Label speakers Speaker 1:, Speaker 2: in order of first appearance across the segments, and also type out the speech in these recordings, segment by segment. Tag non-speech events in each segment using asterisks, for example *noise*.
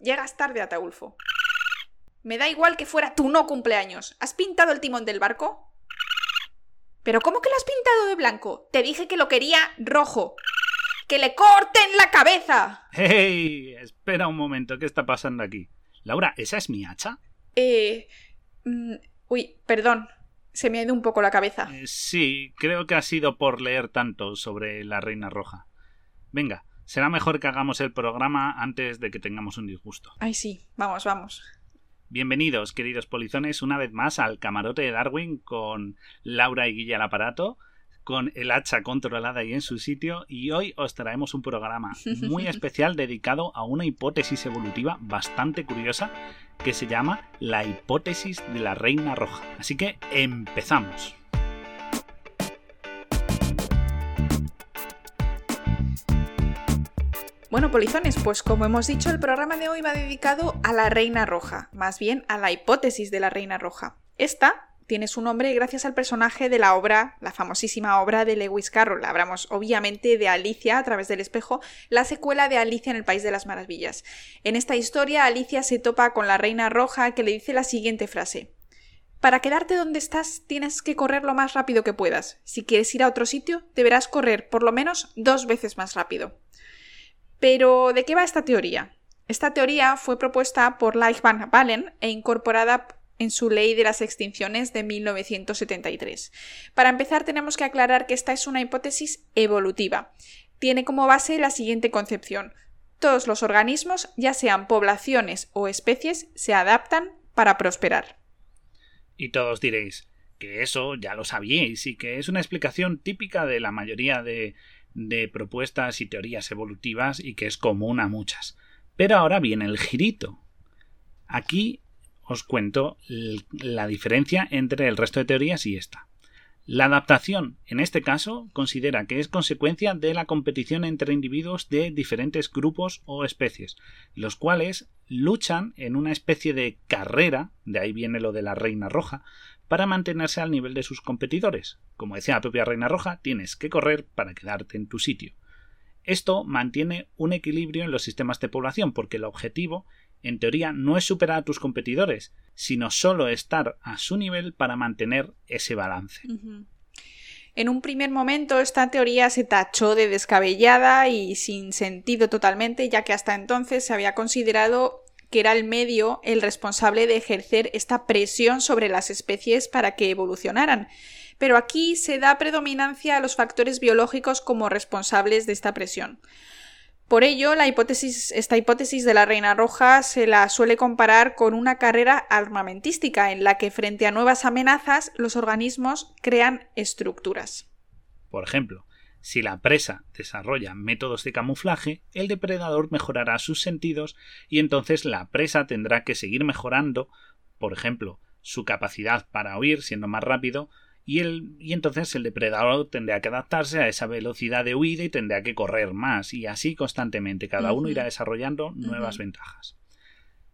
Speaker 1: Llegas tarde, Ataulfo. Me da igual que fuera tu no cumpleaños. ¿Has pintado el timón del barco? ¿Pero cómo que lo has pintado de blanco? Te dije que lo quería rojo. ¡Que le corten la cabeza!
Speaker 2: ¡Hey! Espera un momento, ¿qué está pasando aquí? Laura, ¿esa es mi hacha?
Speaker 1: Eh... mm, uy, perdón. Se me ha ido un poco la cabeza.
Speaker 2: Eh, sí, creo que ha sido por leer tanto sobre la Reina Roja. Venga, será mejor que hagamos el programa antes de que tengamos un disgusto.
Speaker 1: Ay, sí. Vamos, vamos.
Speaker 2: Bienvenidos, queridos polizones, una vez más al camarote de Darwin con Laura y Guilla al aparato, con el hacha controlada y en su sitio, y hoy os traemos un programa *laughs* muy especial dedicado a una hipótesis evolutiva bastante curiosa que se llama la hipótesis de la reina roja. Así que empezamos.
Speaker 1: Bueno, polizones, pues como hemos dicho, el programa de hoy va dedicado a la Reina Roja, más bien a la hipótesis de la Reina Roja. Esta tiene su nombre gracias al personaje de la obra, la famosísima obra de Lewis Carroll. Hablamos obviamente de Alicia a través del espejo, la secuela de Alicia en el País de las Maravillas. En esta historia, Alicia se topa con la Reina Roja que le dice la siguiente frase. Para quedarte donde estás tienes que correr lo más rápido que puedas. Si quieres ir a otro sitio, deberás correr por lo menos dos veces más rápido. Pero, ¿de qué va esta teoría? Esta teoría fue propuesta por Leich van e incorporada en su ley de las extinciones de 1973. Para empezar, tenemos que aclarar que esta es una hipótesis evolutiva. Tiene como base la siguiente concepción. Todos los organismos, ya sean poblaciones o especies, se adaptan para prosperar.
Speaker 2: Y todos diréis que eso ya lo sabíais y que es una explicación típica de la mayoría de de propuestas y teorías evolutivas y que es común a muchas. Pero ahora viene el girito. Aquí os cuento la diferencia entre el resto de teorías y esta. La adaptación, en este caso, considera que es consecuencia de la competición entre individuos de diferentes grupos o especies, los cuales luchan en una especie de carrera, de ahí viene lo de la reina roja, para mantenerse al nivel de sus competidores. Como decía la propia Reina Roja, tienes que correr para quedarte en tu sitio. Esto mantiene un equilibrio en los sistemas de población, porque el objetivo, en teoría, no es superar a tus competidores, sino solo estar a su nivel para mantener ese balance.
Speaker 1: En un primer momento esta teoría se tachó de descabellada y sin sentido totalmente, ya que hasta entonces se había considerado que era el medio el responsable de ejercer esta presión sobre las especies para que evolucionaran. Pero aquí se da predominancia a los factores biológicos como responsables de esta presión. Por ello, esta hipótesis de la reina roja se la suele comparar con una carrera armamentística en la que frente a nuevas amenazas los organismos crean estructuras.
Speaker 2: Por ejemplo, si la presa desarrolla métodos de camuflaje, el depredador mejorará sus sentidos y entonces la presa tendrá que seguir mejorando, por ejemplo, su capacidad para huir siendo más rápido, y, el, y entonces el depredador tendrá que adaptarse a esa velocidad de huida y tendrá que correr más, y así constantemente. Cada uno irá desarrollando nuevas ventajas.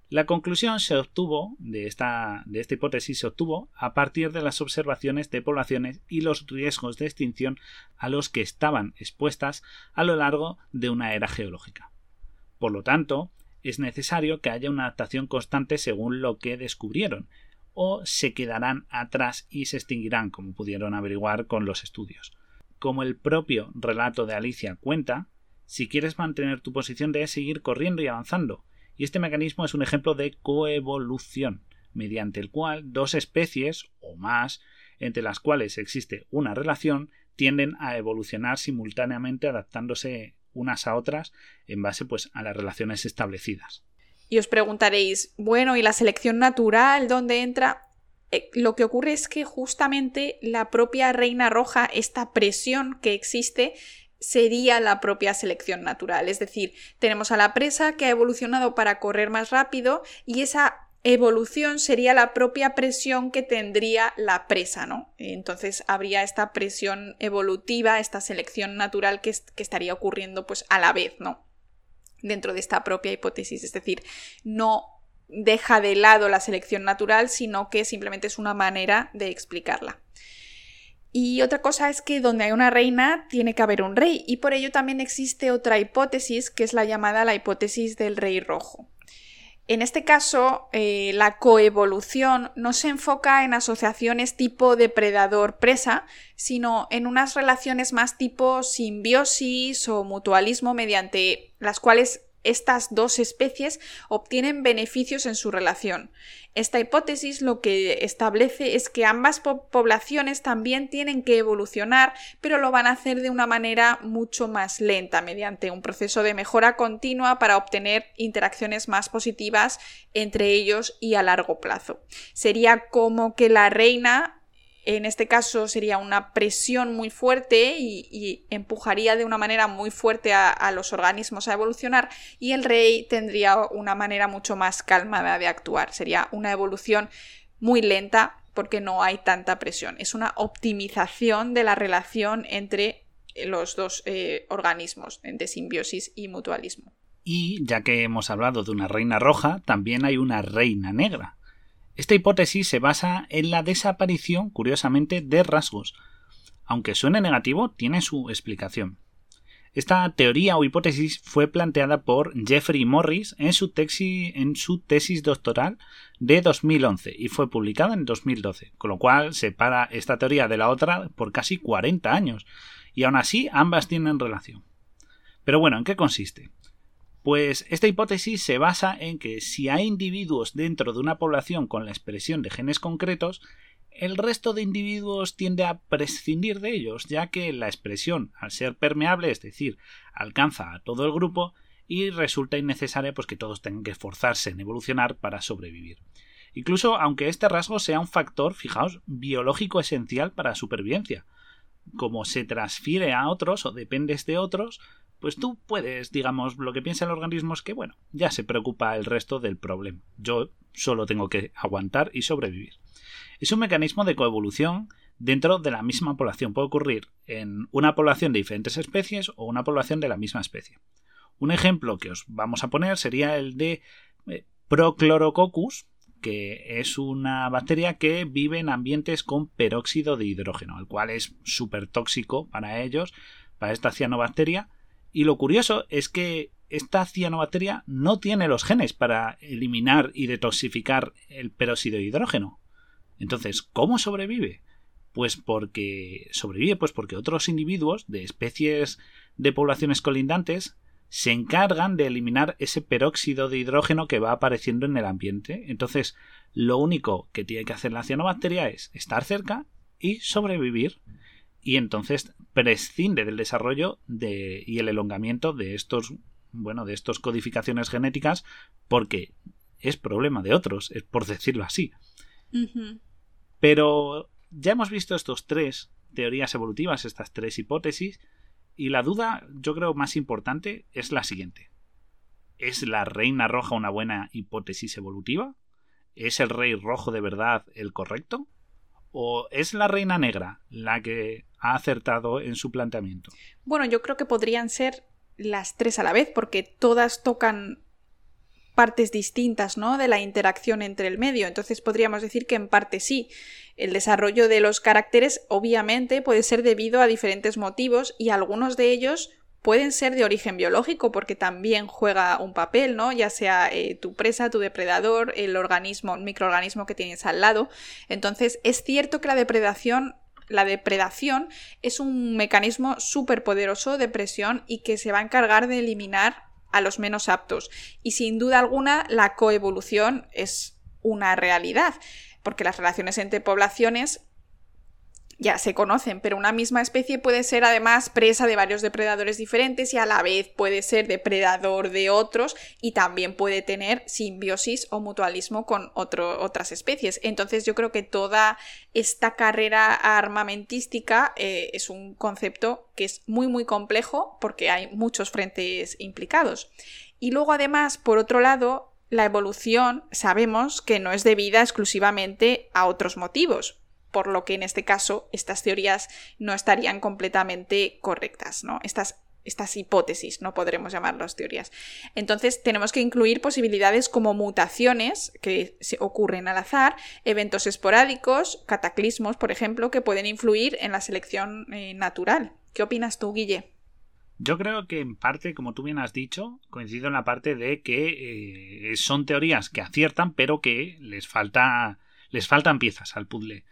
Speaker 2: La conclusión se obtuvo de esta, de esta hipótesis se obtuvo a partir de las observaciones de poblaciones y los riesgos de extinción a los que estaban expuestas a lo largo de una era geológica. Por lo tanto, es necesario que haya una adaptación constante según lo que descubrieron, o se quedarán atrás y se extinguirán, como pudieron averiguar con los estudios. Como el propio relato de Alicia cuenta, si quieres mantener tu posición debes seguir corriendo y avanzando, y este mecanismo es un ejemplo de coevolución, mediante el cual dos especies o más, entre las cuales existe una relación, tienden a evolucionar simultáneamente adaptándose unas a otras en base pues a las relaciones establecidas.
Speaker 1: Y os preguntaréis, bueno, ¿y la selección natural dónde entra? Eh, lo que ocurre es que justamente la propia reina roja, esta presión que existe, sería la propia selección natural. Es decir, tenemos a la presa que ha evolucionado para correr más rápido y esa evolución sería la propia presión que tendría la presa, ¿no? Entonces habría esta presión evolutiva, esta selección natural que, estaría ocurriendo pues a la vez, ¿no? Dentro de esta propia hipótesis. Es decir, no deja de lado la selección natural, sino que simplemente es una manera de explicarla. Y otra cosa es que donde hay una reina tiene que haber un rey, y por ello también existe otra hipótesis que es la llamada la hipótesis del rey rojo. En este caso, eh, la coevolución no se enfoca en asociaciones tipo depredador-presa, sino en unas relaciones más tipo simbiosis o mutualismo mediante las cuales estas dos especies obtienen beneficios en su relación. Esta hipótesis lo que establece es que ambas poblaciones también tienen que evolucionar, pero lo van a hacer de una manera mucho más lenta, mediante un proceso de mejora continua para obtener interacciones más positivas entre ellos y a largo plazo. Sería como que la reina en este caso sería una presión muy fuerte y, empujaría de una manera muy fuerte a, los organismos a evolucionar y el rey tendría una manera mucho más calmada de actuar. Sería una evolución muy lenta porque no hay tanta presión. Es una optimización de la relación entre los dos eh, organismos de simbiosis y mutualismo.
Speaker 2: Y ya que hemos hablado de una reina roja, también hay una reina negra. Esta hipótesis se basa en la desaparición, curiosamente, de rasgos. Aunque suene negativo, tiene su explicación. Esta teoría o hipótesis fue planteada por Jeffrey Morris en su, en su, tesis doctoral de 2011 y fue publicada en 2012, con lo cual separa esta teoría de la otra por casi 40 años, y aún así ambas tienen relación. Pero bueno, ¿en qué consiste? Pues esta hipótesis se basa en que si hay individuos dentro de una población con la expresión de genes concretos, el resto de individuos tiende a prescindir de ellos, ya que la expresión, al ser permeable, es decir, alcanza a todo el grupo y resulta innecesaria pues que todos tengan que esforzarse en evolucionar para sobrevivir. Incluso aunque este rasgo sea un factor, fijaos, biológico esencial para la supervivencia. Como se transfiere a otros o dependes de otros, pues tú puedes, digamos, lo que piensa el organismo es que, bueno, ya se preocupa el resto del problema. Yo solo tengo que aguantar y sobrevivir. Es un mecanismo de coevolución dentro de la misma población. Puede ocurrir en una población de diferentes especies o una población de la misma especie. Un ejemplo que os vamos a poner sería el de eh, Prochlorococcus, que es una bacteria que vive en ambientes con peróxido de hidrógeno, el cual es súper tóxico para ellos, para esta cianobacteria, y lo curioso es que esta cianobacteria no tiene los genes para eliminar y detoxificar el peróxido de hidrógeno. Entonces, ¿cómo sobrevive? Pues porque sobrevive pues porque otros individuos de especies de poblaciones colindantes se encargan de eliminar ese peróxido de hidrógeno que va apareciendo en el ambiente. Entonces, lo único que tiene que hacer la cianobacteria es estar cerca y sobrevivir. Y entonces prescinde del desarrollo de, y el elongamiento de estos bueno de estas codificaciones genéticas porque es problema de otros es por decirlo así. Pero ya hemos visto estos tres teorías evolutivas estas tres hipótesis y la duda yo creo más importante es la siguiente ¿Es la reina roja una buena hipótesis evolutiva? ¿Es el rey rojo de verdad el correcto? ¿O es la reina negra la que ha acertado en su planteamiento?
Speaker 1: Bueno, yo creo que podrían ser las tres a la vez, porque todas tocan partes distintas, ¿no? De la interacción entre el medio. Entonces podríamos decir que en parte sí. El desarrollo de los caracteres obviamente puede ser debido a diferentes motivos y algunos de ellos pueden ser de origen biológico porque también juega un papel, ¿no? Ya sea eh, tu presa, tu depredador, el organismo, el microorganismo que tienes al lado. Entonces, es cierto que la depredación la depredación es un mecanismo súper poderoso de presión y que se va a encargar de eliminar a los menos aptos. Y sin duda alguna, la coevolución es una realidad, porque las relaciones entre poblaciones ya se conocen, pero una misma especie puede ser además presa de varios depredadores diferentes y a la vez puede ser depredador de otros y también puede tener simbiosis o mutualismo con otras especies. Entonces yo creo que toda esta carrera armamentística eh, es un concepto que es muy muy complejo porque hay muchos frentes implicados. Y luego además, por otro lado, la evolución sabemos que no es debida exclusivamente a otros motivos por lo que en este caso estas teorías no estarían completamente correctas, ¿no? Estas estas hipótesis, no podremos llamarlas teorías. Entonces tenemos que incluir posibilidades como mutaciones que se ocurren al azar, eventos esporádicos, cataclismos, por ejemplo, que pueden influir en la selección eh, natural. ¿Qué opinas tú, Guille?
Speaker 2: Yo creo que en parte, como tú bien has dicho, coincido en la parte de que eh, son teorías que aciertan, pero que les falta. les faltan piezas al puzzle.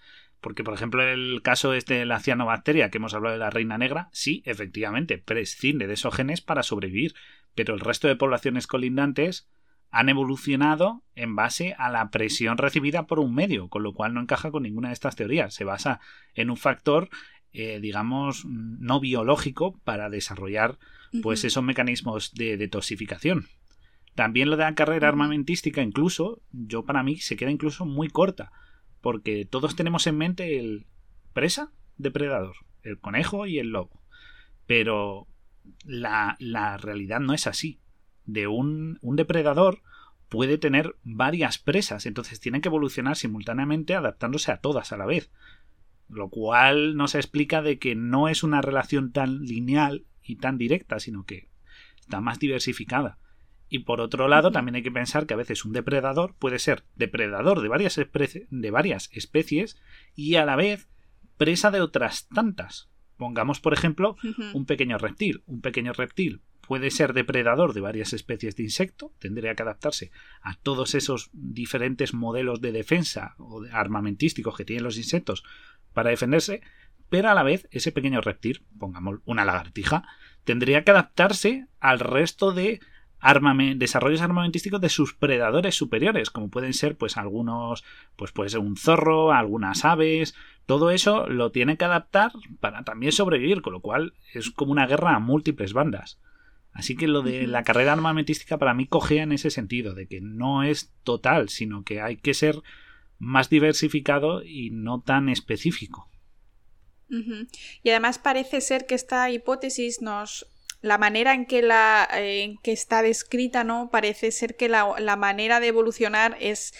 Speaker 2: Porque, por ejemplo, el caso este de la cianobacteria, que hemos hablado de la reina negra, sí, efectivamente, prescinde de esos genes para sobrevivir. Pero el resto de poblaciones colindantes han evolucionado en base a la presión recibida por un medio, con lo cual no encaja con ninguna de estas teorías. Se basa en un factor eh, digamos, no biológico para desarrollar pues esos mecanismos de detoxificación. También lo de la carrera armamentística, incluso, yo para mí se queda incluso muy corta, porque todos tenemos en mente el presa, depredador, el conejo y el lobo. Pero la, la realidad no es así. De un, un depredador puede tener varias presas, entonces tienen que evolucionar simultáneamente adaptándose a todas a la vez lo cual nos explica de que no es una relación tan lineal y tan directa, sino que está más diversificada. Y por otro lado, también hay que pensar que a veces un depredador puede ser depredador de varias, de varias especies y a la vez presa de otras tantas. Pongamos, por ejemplo, un pequeño reptil. Un pequeño reptil puede ser depredador de varias especies de insecto, tendría que adaptarse a todos esos diferentes modelos de defensa o de armamentísticos que tienen los insectos para defenderse, pero a la vez ese pequeño reptil, pongamos una lagartija, tendría que adaptarse al resto de desarrollos armamentísticos de sus predadores superiores, como pueden ser pues algunos, pues puede ser un zorro, algunas aves, todo eso lo tiene que adaptar para también sobrevivir, con lo cual es como una guerra a múltiples bandas. Así que lo de la carrera armamentística para mí cogea en ese sentido, de que no es total, sino que hay que ser más diversificado y no tan específico.
Speaker 1: Y además parece ser que esta hipótesis nos la manera en que, la, en que está descrita, ¿no? Parece ser que la, la, manera de evolucionar es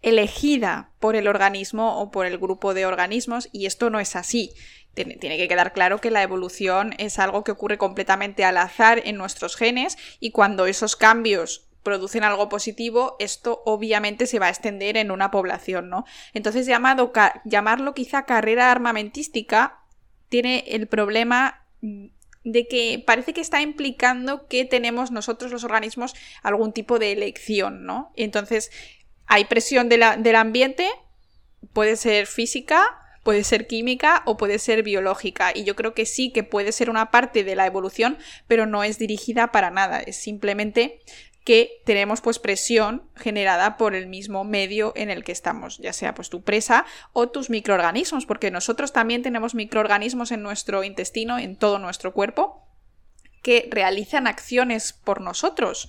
Speaker 1: elegida por el organismo o por el grupo de organismos y esto no es así. Tiene, tiene que quedar claro que la evolución es algo que ocurre completamente al azar en nuestros genes y cuando esos cambios producen algo positivo, esto obviamente se va a extender en una población, ¿no? Entonces, llamarlo quizá carrera armamentística tiene el problema de que parece que está implicando que tenemos nosotros los organismos algún tipo de elección, ¿no? Entonces, hay presión del ambiente, puede ser física, puede ser química o puede ser biológica. Y yo creo que sí que puede ser una parte de la evolución, pero no es dirigida para nada. Es simplemente que tenemos pues presión generada por el mismo medio en el que estamos, ya sea pues tu presa o tus microorganismos, porque nosotros también tenemos microorganismos en nuestro intestino, en todo nuestro cuerpo, que realizan acciones por nosotros.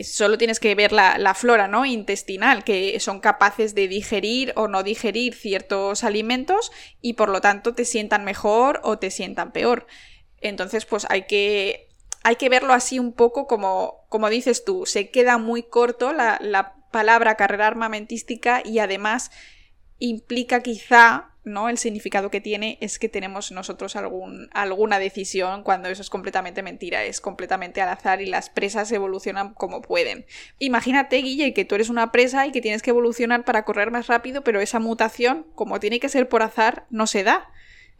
Speaker 1: Solo tienes que ver la, flora ¿no? intestinal, que son capaces de digerir o no digerir ciertos alimentos y por lo tanto te sientan mejor o te sientan peor. Entonces, pues hay que hay que verlo así un poco como, como dices tú, se queda muy corto la, la palabra carrera armamentística y además implica quizá, ¿no? El significado que tiene es que tenemos nosotros alguna decisión cuando eso es completamente mentira, es completamente al azar y las presas evolucionan como pueden. Imagínate, Guille, que tú eres una presa y que tienes que evolucionar para correr más rápido, pero esa mutación, como tiene que ser por azar, no se da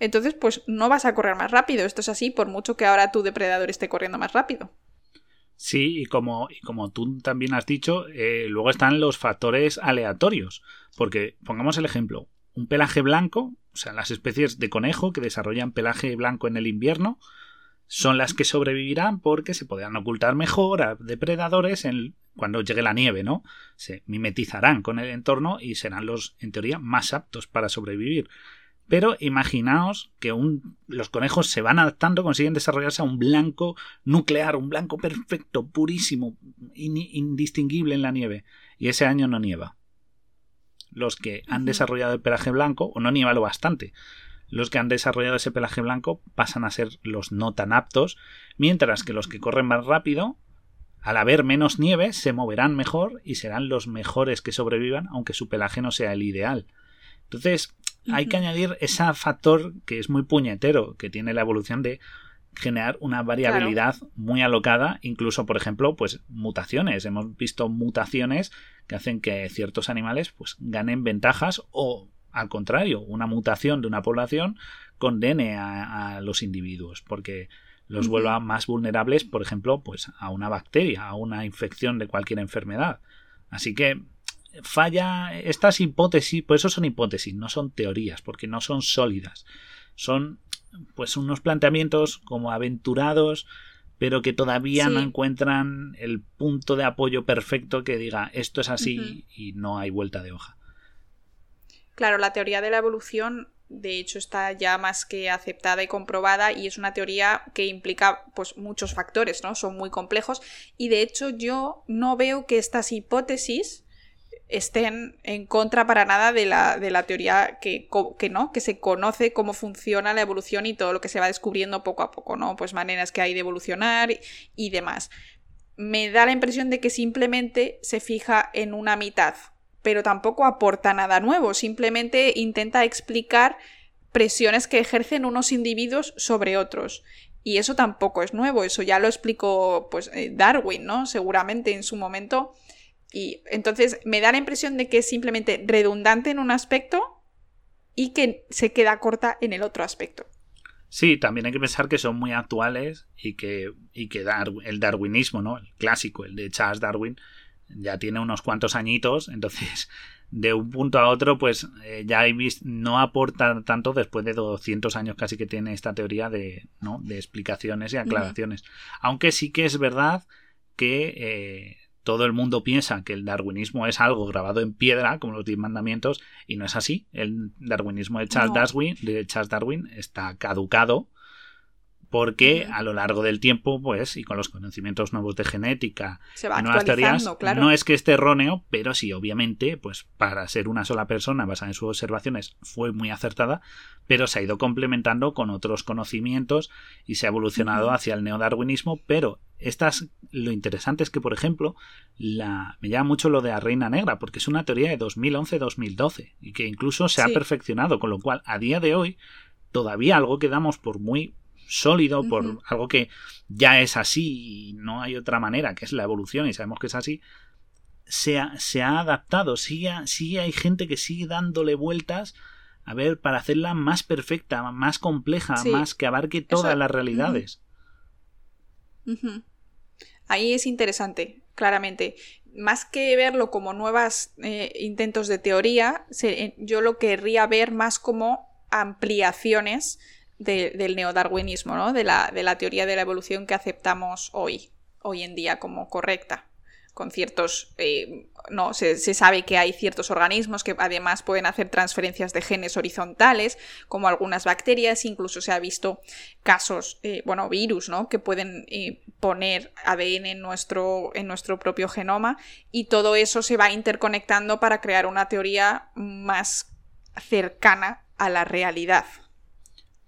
Speaker 1: entonces pues no vas a correr más rápido. Esto es así por mucho que ahora tu depredador esté corriendo más rápido.
Speaker 2: Sí, y como, y como tú también has dicho, eh, luego están los factores aleatorios. Porque, pongamos el ejemplo, un pelaje blanco, o sea, las especies de conejo que desarrollan pelaje blanco en el invierno, son las que sobrevivirán porque se podrán ocultar mejor a depredadores en, cuando llegue la nieve, ¿no? Se mimetizarán con el entorno y serán los, en teoría, más aptos para sobrevivir. Pero imaginaos que un, los conejos se van adaptando, consiguen desarrollarse a un blanco nuclear, un blanco perfecto, purísimo, indistinguible en la nieve. Y ese año no nieva. Los que han desarrollado el pelaje blanco, o no nieva lo bastante, los que han desarrollado ese pelaje blanco pasan a ser los no tan aptos, mientras que los que corren más rápido, al haber menos nieve, se moverán mejor y serán los mejores que sobrevivan, aunque su pelaje no sea el ideal. Entonces, hay que añadir ese factor que es muy puñetero, que tiene la evolución de generar una variabilidad muy alocada, incluso, por ejemplo, pues mutaciones. Hemos visto mutaciones que hacen que ciertos animales pues ganen ventajas o al contrario, una mutación de una población condene a, a los individuos, porque los vuelva más vulnerables, por ejemplo, pues a una bacteria, a una infección de cualquier enfermedad. Así que falla estas hipótesis, por eso son hipótesis, no son teorías, porque no son sólidas. Son pues unos planteamientos como aventurados, pero que todavía no encuentran el punto de apoyo perfecto que diga esto es así y no hay vuelta de hoja.
Speaker 1: Claro, la teoría de la evolución de hecho está ya más que aceptada y comprobada y es una teoría que implica pues muchos factores, ¿no? Son muy complejos y de hecho yo no veo que estas hipótesis estén en contra para nada de la, de la teoría que, que, no, que se conoce cómo funciona la evolución y todo lo que se va descubriendo poco a poco, ¿no? Pues maneras que hay de evolucionar y demás. Me da la impresión de que simplemente se fija en una mitad, pero tampoco aporta nada nuevo, simplemente intenta explicar presiones que ejercen unos individuos sobre otros. Y eso tampoco es nuevo, eso ya lo explicó pues, eh, Darwin, ¿no? Seguramente en su momento. Y entonces me da la impresión de que es simplemente redundante en un aspecto y que se queda corta en el otro aspecto.
Speaker 2: Sí, también hay que pensar que son muy actuales y que, y que el darwinismo, ¿no? El clásico, el de Charles Darwin, ya tiene unos cuantos añitos, entonces *laughs* de un punto a otro, pues eh, ya no aporta tanto después de 200 años casi que tiene esta teoría de, ¿no? de explicaciones y aclaraciones. Aunque sí que es verdad que eh, todo el mundo piensa que el darwinismo es algo grabado en piedra, como los diez mandamientos, y no es así. El darwinismo de Charles, Darwin, de Charles Darwin está caducado porque a lo largo del tiempo, pues, y con los conocimientos nuevos de genética
Speaker 1: Se va nuevas teorías,
Speaker 2: no es que esté erróneo, pero sí, obviamente, pues para ser una sola persona basada en sus observaciones fue muy acertada, pero se ha ido complementando con otros conocimientos y se ha evolucionado hacia el neodarwinismo, pero estas, lo interesante es que, por ejemplo, la, me llama mucho lo de la reina negra, porque es una teoría de 2011-2012 y que incluso se ha perfeccionado, con lo cual, a día de hoy, todavía algo que damos por muy sólido, por algo que ya es así y no hay otra manera, que es la evolución y sabemos que es así, se ha, se ha adaptado. Sí, hay gente que sigue dándole vueltas a ver para hacerla más perfecta, más compleja, más que abarque todas las realidades.
Speaker 1: Ahí es interesante, claramente. Más que verlo como nuevos eh, intentos de teoría, eh, yo lo querría ver más como ampliaciones del neodarwinismo, ¿no? de, la, de la teoría de la evolución que aceptamos hoy, hoy en día como correcta con ciertos, eh, no, se, sabe que hay ciertos organismos que además pueden hacer transferencias de genes horizontales, como algunas bacterias, incluso se ha visto casos, eh, bueno, virus, ¿no? Que pueden eh, poner ADN en nuestro, en nuestro propio genoma y todo eso se va interconectando para crear una teoría más cercana a la realidad.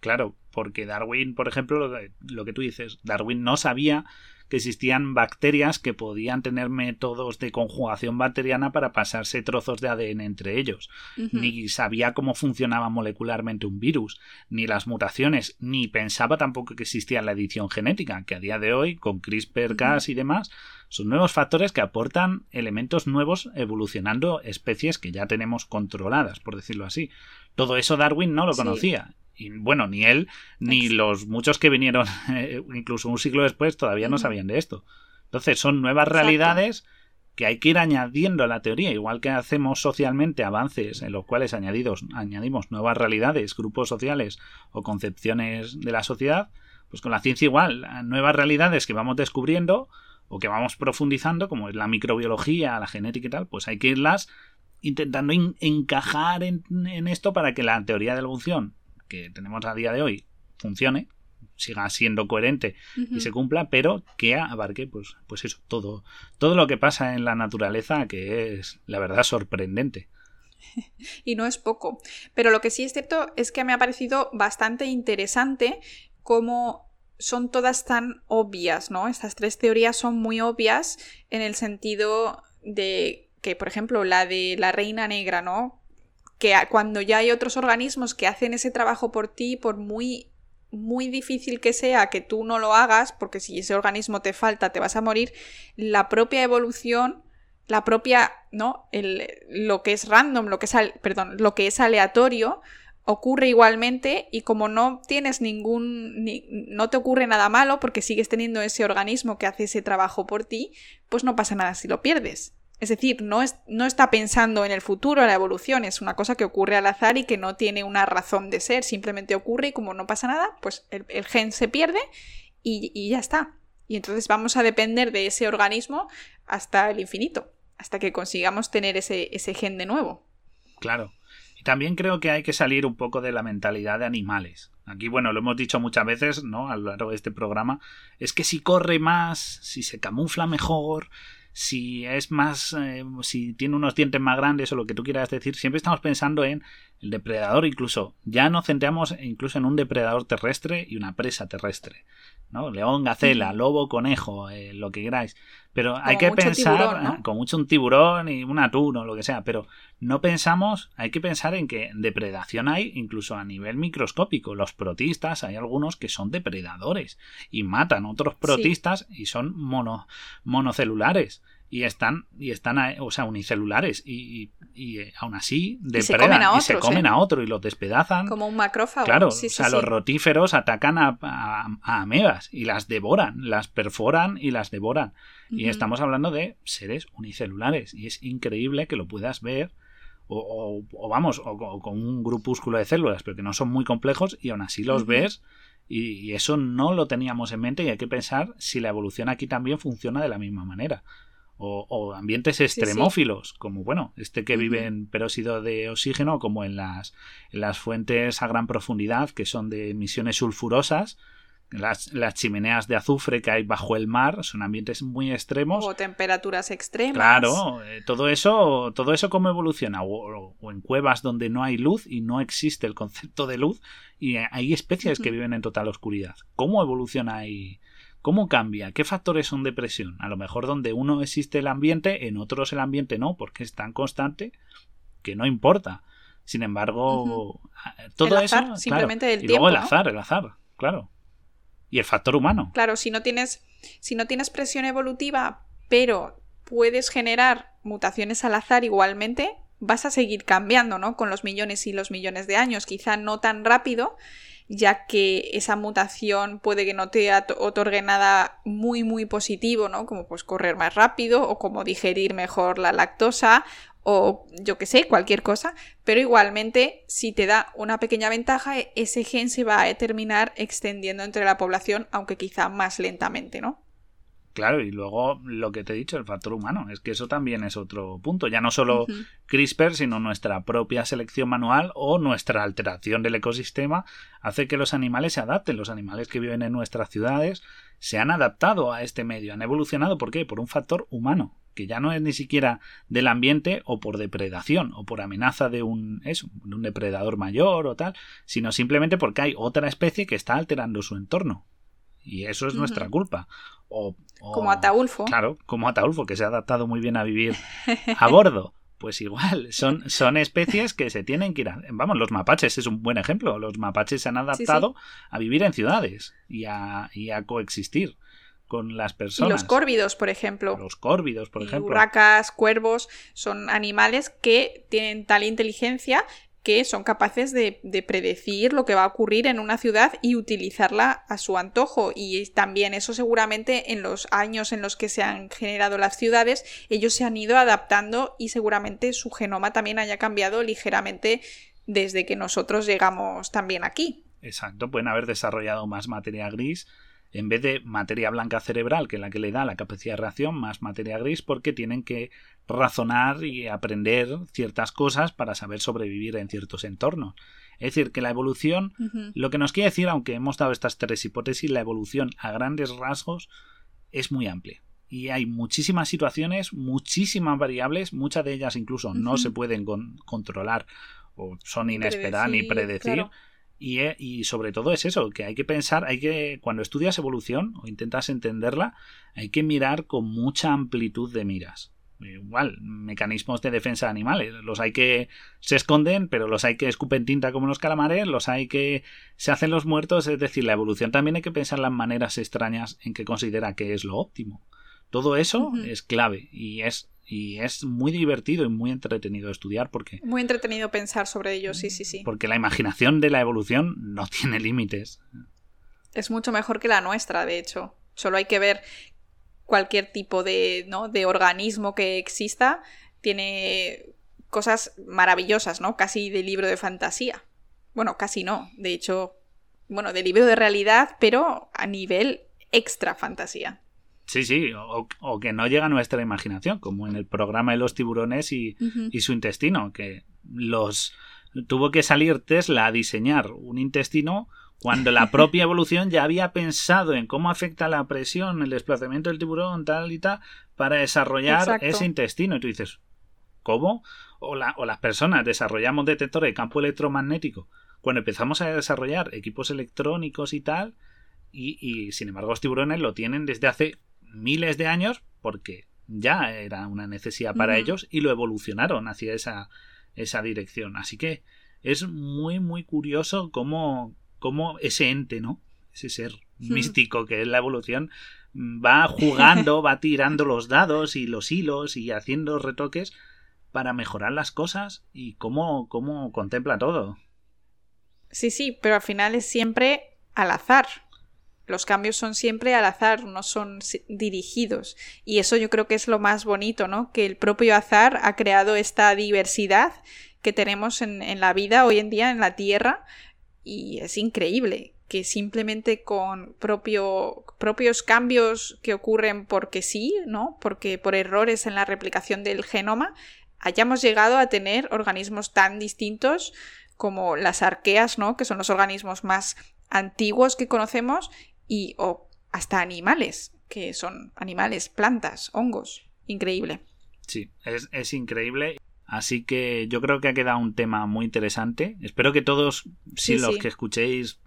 Speaker 2: Claro, porque Darwin, por ejemplo, lo que, tú dices, Darwin no sabía que existían bacterias que podían tener métodos de conjugación bacteriana para pasarse trozos de ADN entre ellos, ni sabía cómo funcionaba molecularmente un virus, ni las mutaciones, ni pensaba tampoco que existía la edición genética, que a día de hoy, con CRISPR-Cas y demás, son nuevos factores que aportan elementos nuevos evolucionando especies que ya tenemos controladas, por decirlo así. Todo eso Darwin no lo conocía y bueno, ni él ni los muchos que vinieron *laughs* eh, incluso un siglo después todavía no sabían de esto. Entonces son nuevas realidades que hay que ir añadiendo a la teoría, igual que hacemos socialmente avances en los cuales añadidos, añadimos nuevas realidades, grupos sociales o concepciones de la sociedad, pues con la ciencia igual, nuevas realidades que vamos descubriendo o que vamos profundizando, como es la microbiología, la genética y tal, pues hay que irlas intentando encajar en, en, esto para que la teoría de la evolución que tenemos a día de hoy funcione, siga siendo coherente y se cumpla, pero que abarque, pues, pues eso, todo, todo lo que pasa en la naturaleza, que es, la verdad, sorprendente. *laughs*
Speaker 1: y no es poco. Pero lo que sí es cierto es que me ha parecido bastante interesante cómo son todas tan obvias, ¿no? Estas tres teorías son muy obvias en el sentido de que, por ejemplo, la de la reina negra, ¿no? Que cuando ya hay otros organismos que hacen ese trabajo por ti, por muy muy difícil que sea que tú no lo hagas, porque si ese organismo te falta te vas a morir, la propia evolución, la propia, ¿no? Lo que es random, lo que es, perdón, lo que es aleatorio, ocurre igualmente y como no tienes ningún, no te ocurre nada malo porque sigues teniendo ese organismo que hace ese trabajo por ti, pues no pasa nada si lo pierdes. Es decir, no, es, no está pensando en el futuro, en la evolución, es una cosa que ocurre al azar y que no tiene una razón de ser, simplemente ocurre y como no pasa nada, pues el, gen se pierde y, ya está. Y entonces vamos a depender de ese organismo hasta el infinito, hasta que consigamos tener ese, ese gen de nuevo.
Speaker 2: Claro. Y también creo que hay que salir un poco de la mentalidad de animales. Aquí, bueno, lo hemos dicho muchas veces, ¿no? A lo largo de este programa. Es que si corre más, si se camufla mejor, si es más, eh, si tiene unos dientes más grandes o lo que tú quieras decir, siempre estamos pensando en el depredador, incluso ya nos centramos incluso en un depredador terrestre y una presa terrestre. ¿no? León, gacela, lobo, conejo, eh, lo que queráis. Pero hay que pensar, con mucho un tiburón y un atún o lo que sea, pero no pensamos, hay que pensar en que depredación hay incluso a nivel microscópico. Los protistas, hay algunos que son depredadores y matan otros protistas y son mono, monocelulares y están y están o sea unicelulares y, y, eh, aún así depredan y se comen a, otro y los despedazan.
Speaker 1: Como un macrófago
Speaker 2: claro o sea los rotíferos atacan a, a, amebas y las devoran las perforan y las devoran. Y estamos hablando de seres unicelulares y es increíble que lo puedas ver o, o, vamos o, con un grupúsculo de células pero que no son muy complejos y aún así los ves y eso no lo teníamos en mente y hay que pensar si la evolución aquí también funciona de la misma manera o, ambientes extremófilos, como bueno, este que vive en peróxido de oxígeno, como en las, en las fuentes a gran profundidad, que son de emisiones sulfurosas, las, las, chimeneas de azufre que hay bajo el mar son ambientes muy extremos.
Speaker 1: O temperaturas extremas.
Speaker 2: Claro, eh, todo eso, todo eso cómo evoluciona. O, en cuevas donde no hay luz y no existe el concepto de luz y hay especies que viven en total oscuridad. ¿Cómo evoluciona ahí ¿Cómo cambia? ¿Qué factores son de presión? A lo mejor donde uno existe el ambiente, en otros el ambiente no, porque es tan constante que no importa. Sin embargo, todo eso.
Speaker 1: Simplemente
Speaker 2: y luego el azar, el azar, claro. Y el factor humano.
Speaker 1: Claro, si no tienes, si no tienes presión evolutiva, pero puedes generar mutaciones al azar igualmente, vas a seguir cambiando, ¿no? Con los millones y los millones de años. Quizá no tan rápido, ya que esa mutación puede que no te otorgue nada muy muy positivo, ¿no? Como pues correr más rápido o como digerir mejor la lactosa o yo que sé, cualquier cosa, pero igualmente si te da una pequeña ventaja, e-, ese gen se va a terminar extendiendo entre la población, aunque quizá más lentamente, ¿no?
Speaker 2: Claro, y luego lo que te he dicho, el factor humano, es que eso también es otro punto. Ya no solo CRISPR, sino nuestra propia selección manual o nuestra alteración del ecosistema hace que los animales se adapten. Los animales que viven en nuestras ciudades se han adaptado a este medio, han evolucionado. ¿Por qué? Por un factor humano, que ya no es ni siquiera del ambiente o por depredación o por amenaza de un, eso, de un depredador mayor o tal, sino simplemente porque hay otra especie que está alterando su entorno. Y eso es nuestra culpa. O,
Speaker 1: como Ataulfo.
Speaker 2: Claro, como Ataulfo, que se ha adaptado muy bien a vivir a bordo. Pues igual, son, son especies que se tienen que ir a... Vamos, los mapaches es un buen ejemplo. Los mapaches se han adaptado a vivir en ciudades y a, y a coexistir con las personas.
Speaker 1: Y los córvidos, por ejemplo.
Speaker 2: Los córvidos, por ejemplo.
Speaker 1: Urracas, cuervos, son animales que tienen tal inteligencia que son capaces de, predecir lo que va a ocurrir en una ciudad y utilizarla a su antojo. Y también eso seguramente en los años en los que se han generado las ciudades, ellos se han ido adaptando y seguramente su genoma también haya cambiado ligeramente desde que nosotros llegamos también aquí.
Speaker 2: Exacto, pueden haber desarrollado más materia gris en vez de materia blanca cerebral, que es la que le da la capacidad de reacción, más materia gris, porque tienen que razonar y aprender ciertas cosas para saber sobrevivir en ciertos entornos. Es decir, que la evolución, lo que nos quiere decir, aunque hemos dado estas tres hipótesis, la evolución a grandes rasgos es muy amplia. Y hay muchísimas situaciones, muchísimas variables, muchas de ellas incluso no se pueden controlar o son inesperadas ni predecir. Y, eh, y, sobre todo es eso, que hay que pensar, hay que, cuando estudias evolución o intentas entenderla, hay que mirar con mucha amplitud de miras. Igual, mecanismos de defensa de animales. Los hay que se esconden, pero los hay que escupen tinta como los calamares, los hay que se hacen los muertos. Es decir, la evolución también hay que pensar las maneras extrañas en que considera que es lo óptimo. Todo eso es clave y es y es muy divertido y muy entretenido estudiar porque...
Speaker 1: Muy entretenido pensar sobre ello, sí, sí, sí.
Speaker 2: Porque la imaginación de la evolución no *laughs* tiene límites.
Speaker 1: Es mucho mejor que la nuestra, de hecho. Solo hay que ver cualquier tipo de, ¿no? de organismo que exista. Tiene cosas maravillosas, ¿no? Casi de libro de fantasía. Bueno, casi no. De hecho, bueno, de libro de realidad, pero a nivel extra fantasía.
Speaker 2: Sí, sí, o, que no llega a nuestra imaginación, como en el programa de los tiburones y, y su intestino, que los tuvo que salir Tesla a diseñar un intestino cuando la propia evolución ya había pensado en cómo afecta la presión, el desplazamiento del tiburón, tal y tal, para desarrollar ese intestino. Y tú dices, ¿cómo? O, o las personas desarrollamos detectores de campo electromagnético cuando empezamos a desarrollar equipos electrónicos y tal, y, y sin embargo los tiburones lo tienen desde hace miles de años porque ya era una necesidad para ellos y lo evolucionaron hacia esa, esa dirección. Así que es muy, muy curioso cómo, cómo ese ente, ¿no? Ese ser místico que es la evolución va jugando, *laughs* va tirando los dados y los hilos y haciendo retoques para mejorar las cosas y cómo, cómo contempla todo.
Speaker 1: Sí, sí, pero al final es siempre al azar. Los cambios son siempre al azar, no son dirigidos. Y eso yo creo que es lo más bonito, ¿no? Que el propio azar ha creado esta diversidad que tenemos en, la vida hoy en día, en la Tierra, y es increíble que simplemente con propio, propios cambios que ocurren porque sí, ¿no? Porque por errores en la replicación del genoma, hayamos llegado a tener organismos tan distintos como las arqueas, ¿no? Que son los organismos más antiguos que conocemos y o hasta animales, que son animales, plantas, hongos. Increíble.
Speaker 2: Sí, es, increíble. Así que yo creo que ha quedado un tema muy interesante. Espero que todos, si los que escuchéis,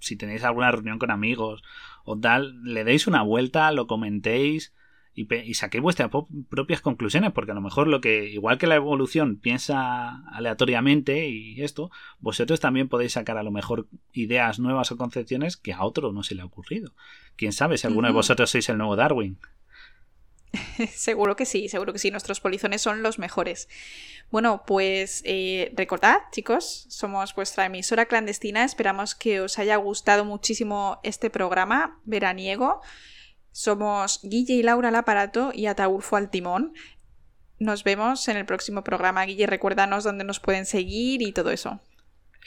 Speaker 2: si tenéis alguna reunión con amigos o tal, le deis una vuelta, lo comentéis y, saquéis vuestras propias conclusiones, porque a lo mejor lo que, igual que la evolución piensa aleatoriamente y esto, vosotros también podéis sacar a lo mejor ideas nuevas o concepciones que a otro no se le ha ocurrido. Quién sabe si alguno de vosotros sois el nuevo Darwin. *laughs*
Speaker 1: seguro que sí, seguro que sí, nuestros polizones son los mejores. Bueno, pues eh, recordad, chicos, somos vuestra emisora clandestina, esperamos que os haya gustado muchísimo este programa veraniego. Somos Guille y Laura al aparato y Ataulfo al timón. Nos vemos en el próximo programa. Guille, recuérdanos dónde nos pueden seguir y todo eso.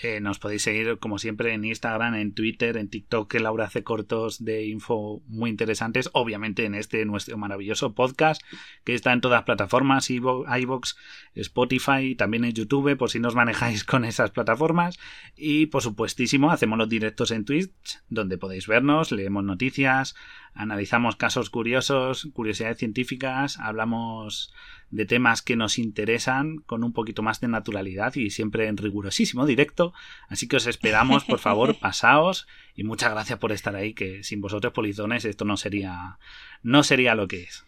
Speaker 2: Eh, nos podéis seguir, como siempre, en Instagram, en Twitter, en TikTok, que Laura hace cortos de info muy interesantes. Obviamente en este nuestro maravilloso podcast, que está en todas plataformas, iVoox, Spotify, también en YouTube, por si nos manejáis con esas plataformas. Y, por supuestísimo, hacemos los directos en Twitch, donde podéis vernos, leemos noticias, analizamos casos curiosos, curiosidades científicas, hablamos de temas que nos interesan con un poquito más de naturalidad y siempre en rigurosísimo directo. Así que os esperamos, por favor, *laughs* pasaos y muchas gracias por estar ahí, que sin vosotros polizones esto no sería no sería lo que es.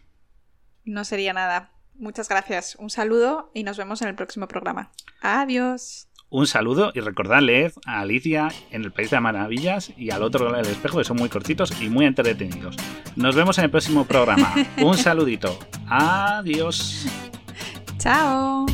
Speaker 1: No sería nada. Muchas gracias. Un saludo y nos vemos en el próximo programa. Adiós
Speaker 2: un saludo y recordadle a Alicia en el País de Maravillas y al otro lado del espejo que son muy cortitos y muy entretenidos. Nos vemos en el próximo programa. *laughs* Un saludito. Adiós.
Speaker 1: Chao.